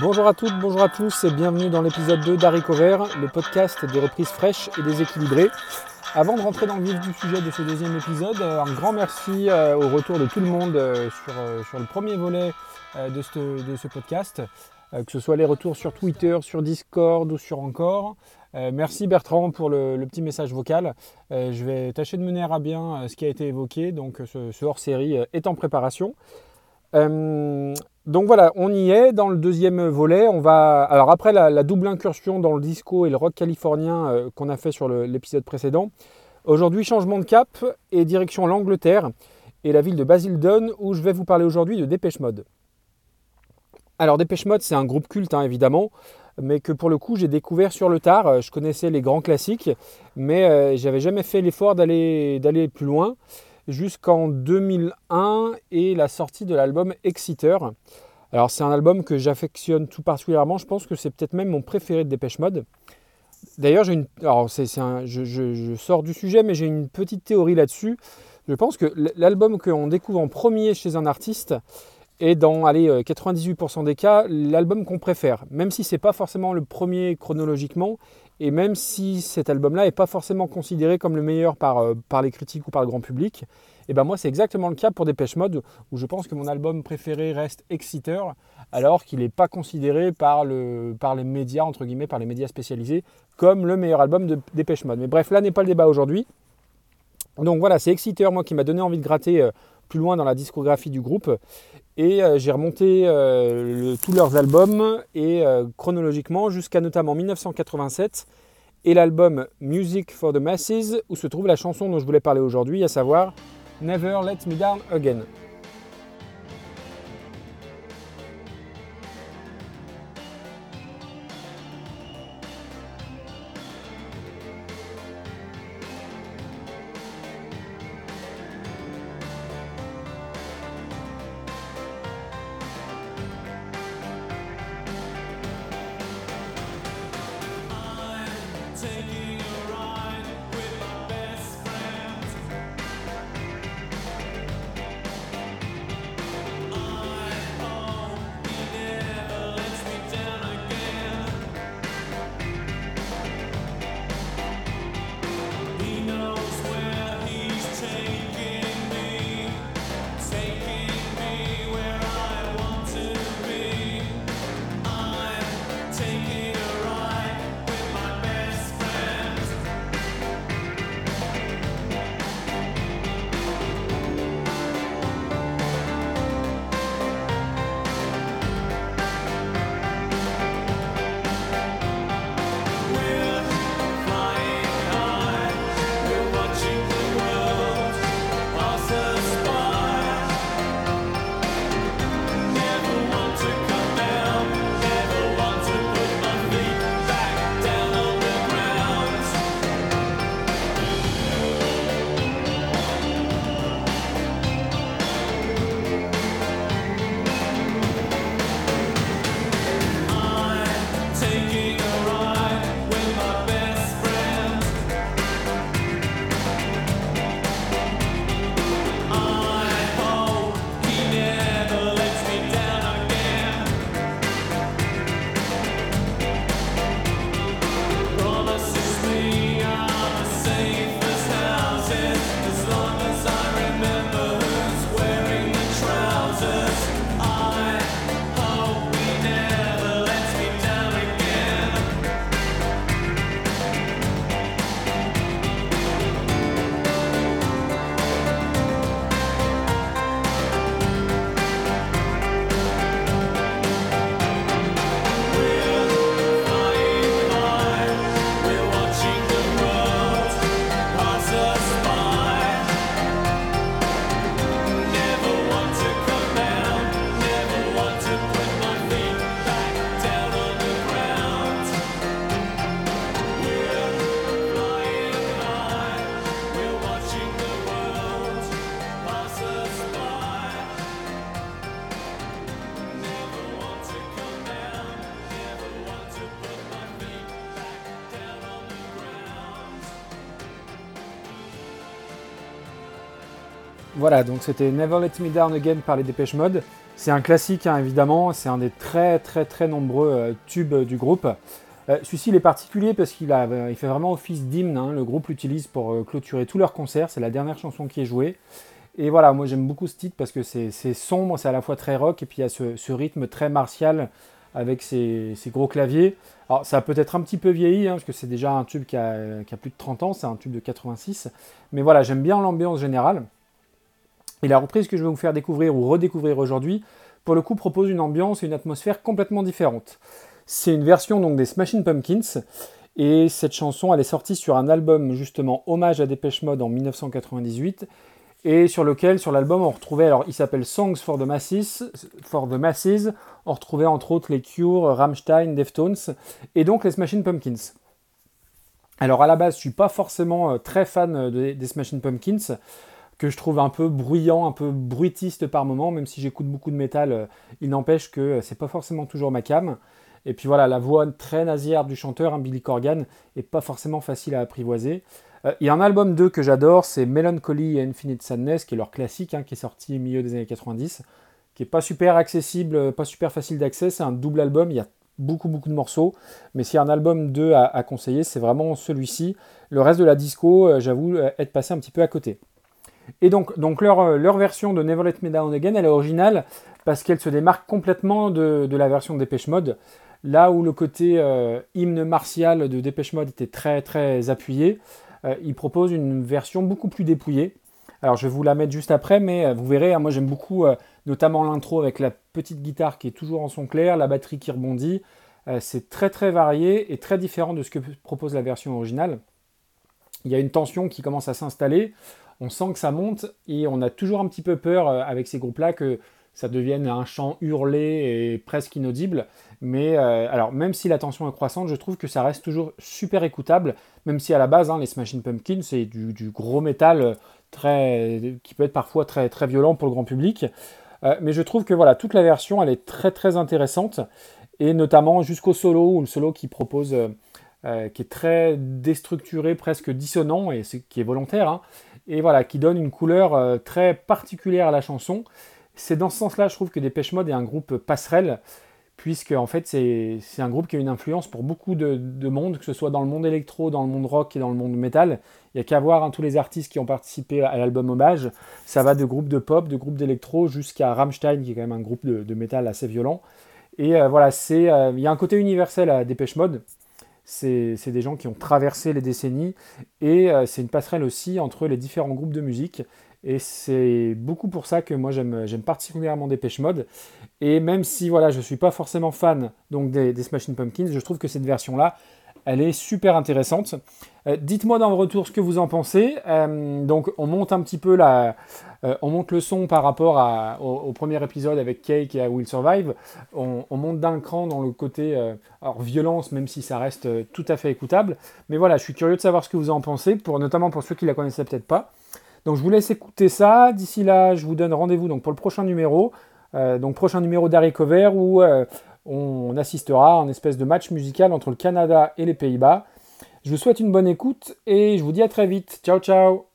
Bonjour à toutes, bonjour à tous et bienvenue dans l'épisode 2 d'Harry Vert, le podcast des reprises fraîches et déséquilibrées. Avant de rentrer dans le vif du sujet de ce deuxième épisode, euh, un grand merci euh, au retour de tout le monde euh, sur, le premier volet de ce, podcast, que ce soit les retours sur Twitter, sur Discord ou sur Encore. merci Bertrand pour le, petit message vocal. je vais tâcher de mener à bien ce qui a été évoqué, donc ce hors-série est en préparation. Donc voilà, on y est dans le deuxième volet. On va alors après la, double incursion dans le disco et le rock californien euh, qu'on a fait sur l'épisode précédent. Aujourd'hui, changement de cap et direction l'Angleterre et la ville de Basildon où je vais vous parler aujourd'hui de Dépêche Mode. Alors Dépêche Mode, c'est un groupe culte hein, évidemment, mais que pour le coup j'ai découvert sur le tard. Je connaissais les grands classiques, mais euh, j'avais jamais fait l'effort d'aller plus loin jusqu'en 2001 et la sortie de l'album Exciter. Alors c'est un album que j'affectionne tout particulièrement, je pense que c'est peut-être même mon préféré de Dépêche Mode. D'ailleurs, j'ai une, alors c'est, je, sors du sujet, mais j'ai une petite théorie là-dessus. Je pense que l'album qu'on découvre en premier chez un artiste est dans allez, 98% euh, des cas l'album qu'on préfère, même si ce n'est pas forcément le premier chronologiquement, et même si cet album-là n'est pas forcément considéré comme le meilleur par, euh, par les critiques ou par le grand public, et ben moi c'est exactement le cas pour Dépêche Mode, où je pense que mon album préféré reste Exciter, alors qu'il n'est pas considéré par les médias, entre guillemets, par les médias spécialisés, comme le meilleur album de Dépêche Mode. Mais bref, là n'est pas le débat aujourd'hui. Donc voilà, c'est Exciter, moi, qui m'a donné envie de gratter euh, plus loin dans la discographie du groupe. Et euh, j'ai remonté euh, tous leurs albums et euh, chronologiquement jusqu'à notamment 1987 et l'album Music for the Masses où se trouve la chanson dont je voulais parler aujourd'hui, à savoir Never Let Me Down Again. Voilà, donc c'était Never Let Me Down Again par les Dépêche Mode. C'est un classique hein, évidemment, c'est un des très très très nombreux euh, tubes du groupe. Euh, celui-ci il est particulier parce qu'il a, il fait vraiment office d'hymne, hein. le groupe l'utilise pour euh, clôturer tous leurs concerts, c'est la dernière chanson qui est jouée. Et voilà, moi j'aime beaucoup ce titre parce que c'est sombre, c'est à la fois très rock et puis il y a ce, rythme très martial avec ces, gros claviers. Alors ça a peut-être un petit peu vieilli hein, parce que c'est déjà un tube qui a, plus de 30 ans, c'est un tube de 86. Mais voilà, j'aime bien l'ambiance générale. Et la reprise que je vais vous faire découvrir ou redécouvrir aujourd'hui, pour le coup, propose une ambiance et une atmosphère complètement différentes. C'est une version donc des Smashing Pumpkins, et cette chanson, elle est sortie sur un album justement hommage à Dépêche Mode en 1998, et sur lequel, sur l'album, on retrouvait, alors il s'appelle Songs for the Masses, for the Masses, on retrouvait entre autres les Cure, Rammstein, Deftones, et donc les Smashing Pumpkins. Alors à la base, je suis pas forcément euh, très fan euh, des Smashing Pumpkins que je trouve un peu bruyant, un peu bruitiste par moment, même si j'écoute beaucoup de métal, euh, il n'empêche que euh, c'est pas forcément toujours ma cam. Et puis voilà, la voix très nasillarde du chanteur, hein, Billy Corgan, est pas forcément facile à apprivoiser. Euh, il y a un album 2 que j'adore, c'est Melancholy et Infinite Sadness, qui est leur classique, hein, qui est sorti au milieu des années 90, qui est pas super accessible, pas super facile d'accès, c'est un double album, il y a beaucoup beaucoup de morceaux, mais s'il y a un album 2 à, à conseiller, c'est vraiment celui-ci. Le reste de la disco, j'avoue être passé un petit peu à côté. Et donc, donc leur, leur, version de Never Let Me Down Again, elle est originale parce qu'elle se démarque complètement de, de, la version Dépêche Mode. Là où le côté euh, hymne martial de Dépêche Mode était très très appuyé, euh, il propose une version beaucoup plus dépouillée. Alors je vais vous la mettre juste après, mais euh, vous verrez, hein, moi j'aime beaucoup notamment l'intro avec la petite guitare qui est toujours en son clair, la batterie qui rebondit. c'est très très varié et très différent de ce que propose la version originale. Il y a une tension qui commence à s'installer on sent que ça monte et on a toujours un petit peu peur euh, avec ces groupes-là que ça devienne un chant hurlé et presque inaudible. Mais euh, alors, même si la tension est croissante, je trouve que ça reste toujours super écoutable, même si à la base, hein, les Smashing Pumpkins, c'est du, gros métal euh, qui peut être parfois très, très violent pour le grand public. mais je trouve que voilà, toute la version, elle est très très intéressante, et notamment jusqu'au solo, ou le solo qui propose, qui est très déstructuré, presque dissonant, et qui est volontaire, hein, et voilà, qui donne une couleur euh, très particulière à la chanson. C'est dans ce sens-là, je trouve que Dépêche Mode est un groupe passerelle, puisque en fait c'est un groupe qui a une influence pour beaucoup de, monde, que ce soit dans le monde électro, dans le monde rock et dans le monde métal. Il n'y a qu'à voir hein, tous les artistes qui ont participé à l'album Hommage. Ça va de groupes de pop, de groupes d'électro, jusqu'à Rammstein, qui est quand même un groupe de, métal assez violent. Et euh, voilà, euh, il y a un côté universel à Dépêche Mode c'est des gens qui ont traversé les décennies et euh, c'est une passerelle aussi entre les différents groupes de musique. Et c'est beaucoup pour ça que moi j'aime particulièrement Dépêche Mode. Et même si voilà, je ne suis pas forcément fan donc des, des Smashing Pumpkins, je trouve que cette version-là, elle est super intéressante. Euh, dites-moi dans le retour ce que vous en pensez. Euh, donc on monte un petit peu la, euh, on monte le son par rapport au, premier épisode avec Cake et à Will Survive. On, monte d'un cran dans le côté alors violence, même si ça reste tout à fait écoutable. Mais voilà, je suis curieux de savoir ce que vous en pensez, notamment pour ceux qui la connaissaient peut-être pas. Donc je vous laisse écouter ça. D'ici là, je vous donne rendez-vous pour le prochain numéro. donc prochain numéro d'Harry Cover où on assistera à un espèce de match musical entre le Canada et les Pays-Bas. Je vous souhaite une bonne écoute et je vous dis à très vite. Ciao ciao